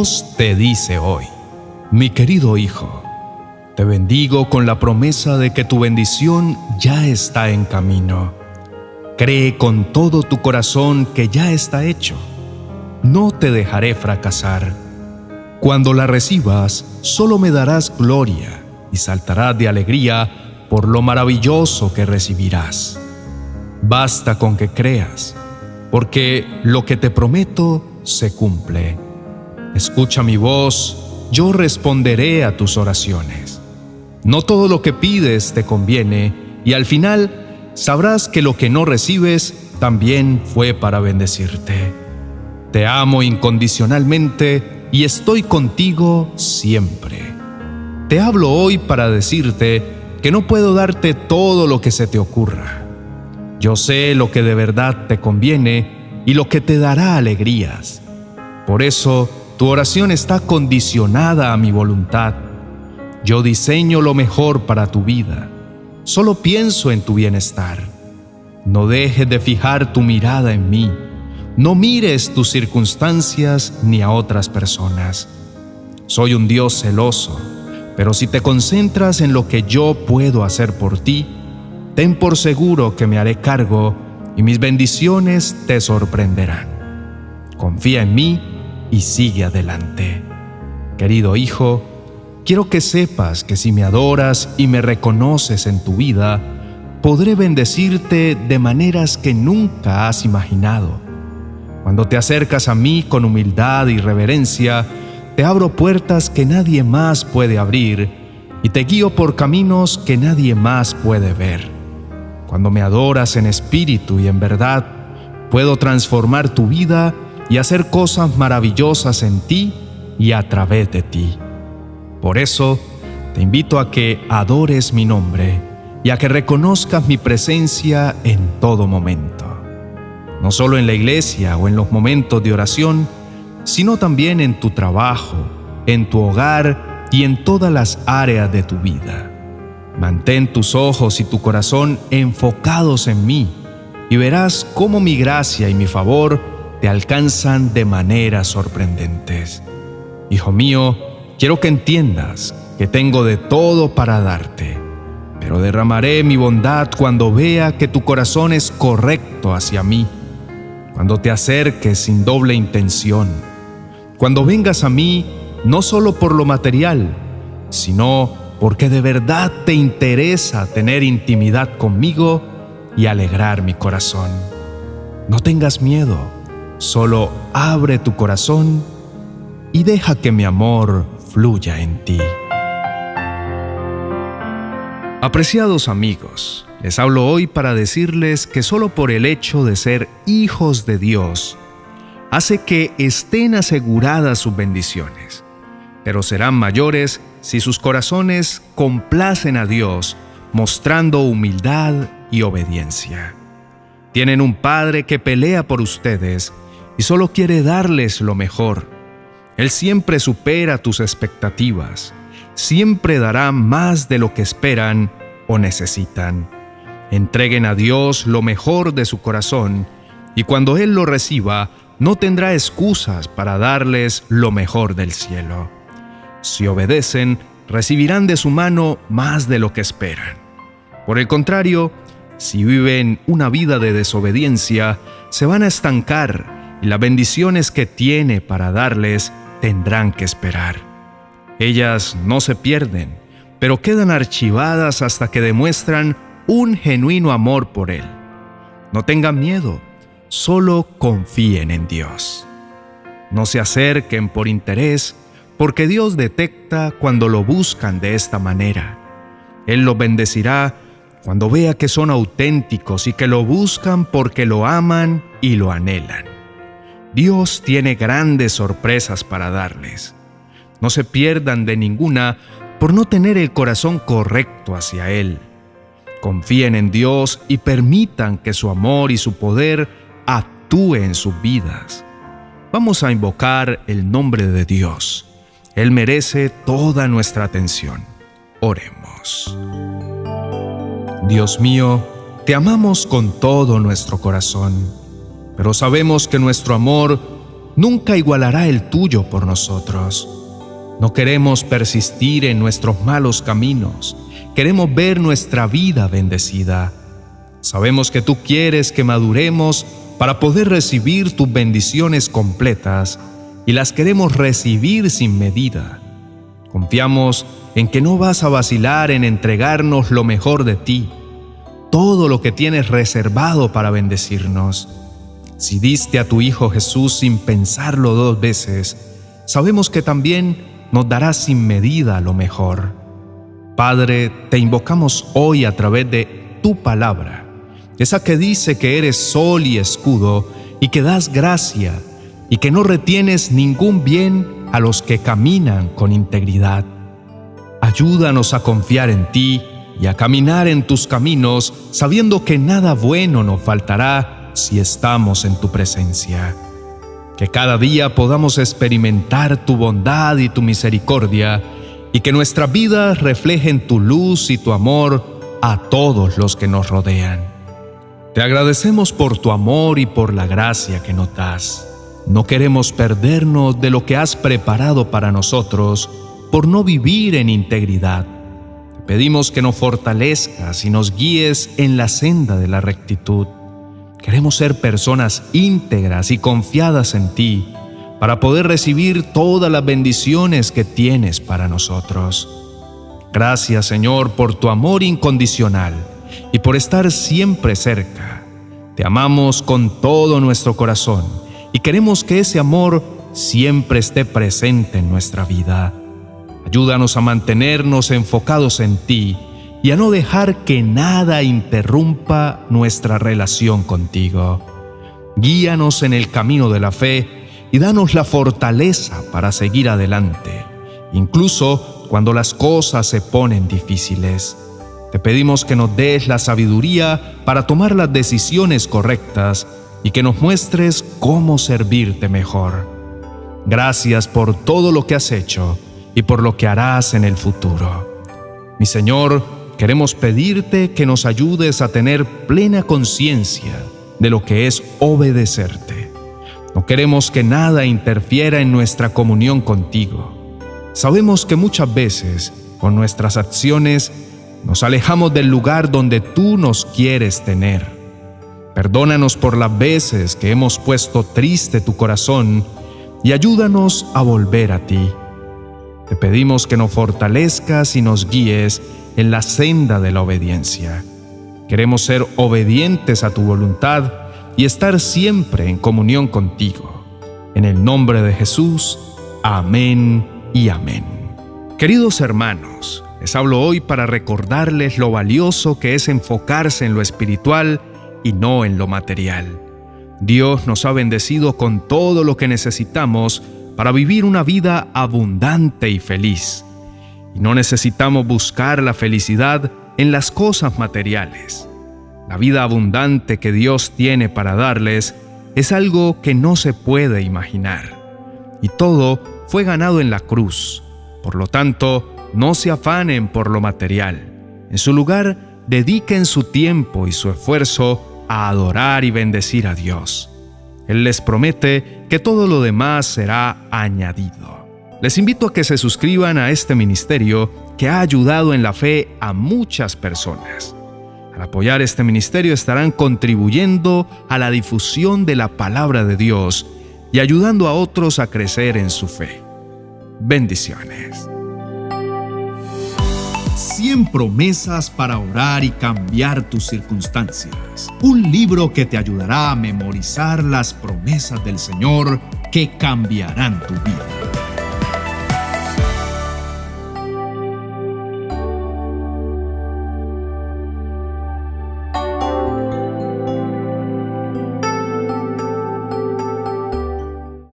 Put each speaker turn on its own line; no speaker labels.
Dios te dice hoy, mi querido hijo, te bendigo con la promesa de que tu bendición ya está en camino. Cree con todo tu corazón que ya está hecho. No te dejaré fracasar. Cuando la recibas, solo me darás gloria y saltarás de alegría por lo maravilloso que recibirás. Basta con que creas, porque lo que te prometo se cumple. Escucha mi voz, yo responderé a tus oraciones. No todo lo que pides te conviene, y al final sabrás que lo que no recibes también fue para bendecirte. Te amo incondicionalmente y estoy contigo siempre. Te hablo hoy para decirte que no puedo darte todo lo que se te ocurra. Yo sé lo que de verdad te conviene y lo que te dará alegrías. Por eso, tu oración está condicionada a mi voluntad. Yo diseño lo mejor para tu vida. Solo pienso en tu bienestar. No dejes de fijar tu mirada en mí. No mires tus circunstancias ni a otras personas. Soy un Dios celoso, pero si te concentras en lo que yo puedo hacer por ti, ten por seguro que me haré cargo y mis bendiciones te sorprenderán. Confía en mí y sigue adelante. Querido hijo, quiero que sepas que si me adoras y me reconoces en tu vida, podré bendecirte de maneras que nunca has imaginado. Cuando te acercas a mí con humildad y reverencia, te abro puertas que nadie más puede abrir y te guío por caminos que nadie más puede ver. Cuando me adoras en espíritu y en verdad, puedo transformar tu vida y hacer cosas maravillosas en ti y a través de ti. Por eso, te invito a que adores mi nombre y a que reconozcas mi presencia en todo momento. No solo en la iglesia o en los momentos de oración, sino también en tu trabajo, en tu hogar y en todas las áreas de tu vida. Mantén tus ojos y tu corazón enfocados en mí y verás cómo mi gracia y mi favor te alcanzan de maneras sorprendentes. Hijo mío, quiero que entiendas que tengo de todo para darte, pero derramaré mi bondad cuando vea que tu corazón es correcto hacia mí, cuando te acerques sin doble intención, cuando vengas a mí no solo por lo material, sino porque de verdad te interesa tener intimidad conmigo y alegrar mi corazón. No tengas miedo Solo abre tu corazón y deja que mi amor fluya en ti. Apreciados amigos, les hablo hoy para decirles que solo por el hecho de ser hijos de Dios, hace que estén aseguradas sus bendiciones, pero serán mayores si sus corazones complacen a Dios mostrando humildad y obediencia. Tienen un Padre que pelea por ustedes y solo quiere darles lo mejor. Él siempre supera tus expectativas, siempre dará más de lo que esperan o necesitan. Entreguen a Dios lo mejor de su corazón y cuando Él lo reciba, no tendrá excusas para darles lo mejor del cielo. Si obedecen, recibirán de su mano más de lo que esperan. Por el contrario, si viven una vida de desobediencia, se van a estancar y las bendiciones que tiene para darles tendrán que esperar. Ellas no se pierden, pero quedan archivadas hasta que demuestran un genuino amor por Él. No tengan miedo, solo confíen en Dios. No se acerquen por interés, porque Dios detecta cuando lo buscan de esta manera. Él los bendecirá cuando vea que son auténticos y que lo buscan porque lo aman y lo anhelan. Dios tiene grandes sorpresas para darles. No se pierdan de ninguna por no tener el corazón correcto hacia Él. Confíen en Dios y permitan que su amor y su poder actúe en sus vidas. Vamos a invocar el nombre de Dios. Él merece toda nuestra atención. Oremos. Dios mío, te amamos con todo nuestro corazón pero sabemos que nuestro amor nunca igualará el tuyo por nosotros. No queremos persistir en nuestros malos caminos, queremos ver nuestra vida bendecida. Sabemos que tú quieres que maduremos para poder recibir tus bendiciones completas y las queremos recibir sin medida. Confiamos en que no vas a vacilar en entregarnos lo mejor de ti, todo lo que tienes reservado para bendecirnos. Si diste a tu Hijo Jesús sin pensarlo dos veces, sabemos que también nos darás sin medida lo mejor. Padre, te invocamos hoy a través de tu palabra, esa que dice que eres sol y escudo y que das gracia y que no retienes ningún bien a los que caminan con integridad. Ayúdanos a confiar en ti y a caminar en tus caminos sabiendo que nada bueno nos faltará si estamos en tu presencia. Que cada día podamos experimentar tu bondad y tu misericordia y que nuestra vida reflejen tu luz y tu amor a todos los que nos rodean. Te agradecemos por tu amor y por la gracia que nos das. No queremos perdernos de lo que has preparado para nosotros por no vivir en integridad. Te pedimos que nos fortalezcas y nos guíes en la senda de la rectitud. Queremos ser personas íntegras y confiadas en ti para poder recibir todas las bendiciones que tienes para nosotros. Gracias Señor por tu amor incondicional y por estar siempre cerca. Te amamos con todo nuestro corazón y queremos que ese amor siempre esté presente en nuestra vida. Ayúdanos a mantenernos enfocados en ti y a no dejar que nada interrumpa nuestra relación contigo. Guíanos en el camino de la fe y danos la fortaleza para seguir adelante, incluso cuando las cosas se ponen difíciles. Te pedimos que nos des la sabiduría para tomar las decisiones correctas y que nos muestres cómo servirte mejor. Gracias por todo lo que has hecho y por lo que harás en el futuro. Mi Señor, queremos pedirte que nos ayudes a tener plena conciencia de lo que es obedecerte. No queremos que nada interfiera en nuestra comunión contigo. Sabemos que muchas veces, con nuestras acciones, nos alejamos del lugar donde tú nos quieres tener. Perdónanos por las veces que hemos puesto triste tu corazón y ayúdanos a volver a ti. Te pedimos que nos fortalezcas y nos guíes en la senda de la obediencia. Queremos ser obedientes a tu voluntad y estar siempre en comunión contigo. En el nombre de Jesús, amén y amén. Queridos hermanos, les hablo hoy para recordarles lo valioso que es enfocarse en lo espiritual y no en lo material. Dios nos ha bendecido con todo lo que necesitamos para vivir una vida abundante y feliz y no necesitamos buscar la felicidad en las cosas materiales. La vida abundante que Dios tiene para darles es algo que no se puede imaginar. Y todo fue ganado en la cruz. Por lo tanto, no se afanen por lo material. En su lugar, dediquen su tiempo y su esfuerzo a adorar y bendecir a Dios. Él les promete que todo lo demás será añadido. Les invito a que se suscriban a este ministerio que ha ayudado en la fe a muchas personas. Al apoyar este ministerio estarán contribuyendo a la difusión de la palabra de Dios y ayudando a otros a crecer en su fe. Bendiciones.
100 promesas para orar y cambiar tus circunstancias. Un libro que te ayudará a memorizar las promesas del Señor que cambiarán tu vida.